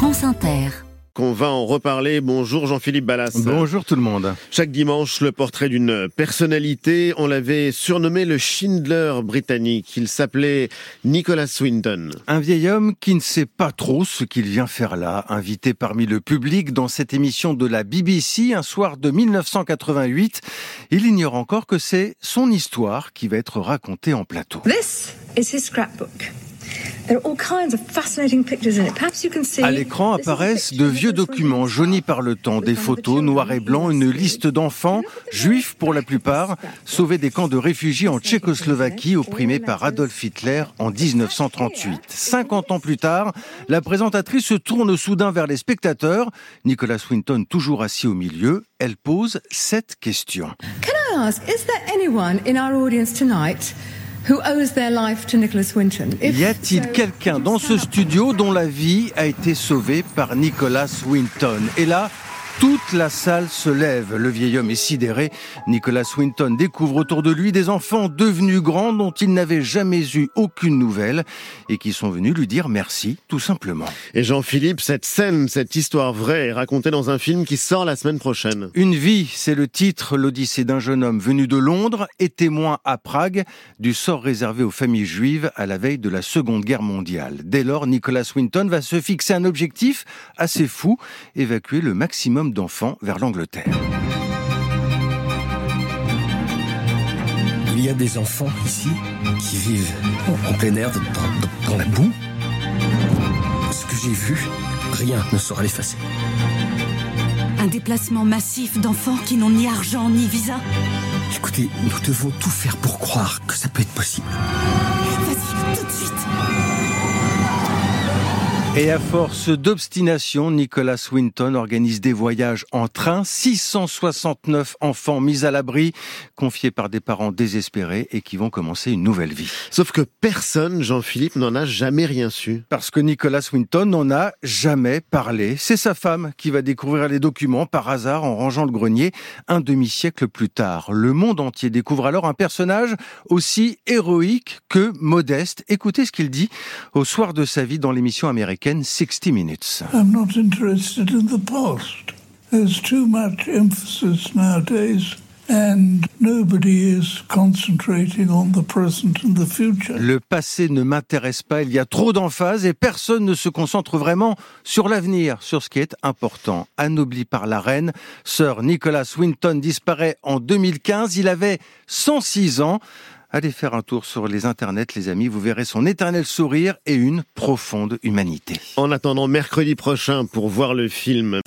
France Inter qu'on va en reparler. Bonjour Jean-Philippe Ballas. Bonjour tout le monde. Chaque dimanche, le portrait d'une personnalité. On l'avait surnommé le Schindler britannique. Il s'appelait Nicholas Swinton. Un vieil homme qui ne sait pas trop ce qu'il vient faire là, invité parmi le public dans cette émission de la BBC un soir de 1988. Il ignore encore que c'est son histoire qui va être racontée en plateau. This is his scrapbook. À l'écran apparaissent de vieux documents jaunis par le temps, des photos noir et blanc, une liste d'enfants, juifs pour la plupart, sauvés des camps de réfugiés en Tchécoslovaquie, opprimés par Adolf Hitler en 1938. 50 ans plus tard, la présentatrice se tourne soudain vers les spectateurs. Nicolas Swinton, toujours assis au milieu, elle pose cette question. Can I ask, is there anyone in our audience tonight y a-t-il quelqu'un dans ce studio dont la vie a été sauvée par Nicholas Winton? Et là, toute la salle se lève. Le vieil homme est sidéré. Nicolas Swinton découvre autour de lui des enfants devenus grands dont il n'avait jamais eu aucune nouvelle et qui sont venus lui dire merci, tout simplement. Et Jean-Philippe, cette scène, cette histoire vraie est racontée dans un film qui sort la semaine prochaine. Une vie, c'est le titre, l'odyssée d'un jeune homme venu de Londres et témoin à Prague du sort réservé aux familles juives à la veille de la Seconde Guerre mondiale. Dès lors, Nicolas Swinton va se fixer un objectif assez fou, évacuer le maximum d'enfants vers l'Angleterre. Il y a des enfants ici qui vivent en plein air, dans, la boue. Ce que j'ai vu, rien ne saura l'effacer. Un déplacement massif d'enfants qui n'ont ni argent ni visa. Écoutez, nous devons tout faire pour croire que ça peut être possible. Et à force d'obstination, Nicolas Swinton organise des voyages en train. 669 enfants mis à l'abri, confiés par des parents désespérés et qui vont commencer une nouvelle vie. Sauf que personne, Jean-Philippe, n'en a jamais rien su. Parce que Nicolas Swinton n'en a jamais parlé. C'est sa femme qui va découvrir les documents par hasard en rangeant le grenier un demi-siècle plus tard. Le monde entier découvre alors un personnage aussi héroïque que modeste. Écoutez ce qu'il dit au soir de sa vie dans l'émission américaine 60 Minutes. I'm not interested in the past. There's too much emphasis nowadays And nobody is concentrating on the present and the future. Le passé ne m'intéresse pas, il y a trop d'emphase et personne ne se concentre vraiment sur l'avenir, sur ce qui est important. Anobli par la reine, Sir Nicholas Winton disparaît en 2015, il avait 106 ans. Allez faire un tour sur les internets, les amis. Vous verrez son éternel sourire et une profonde humanité. En attendant mercredi prochain pour voir le film.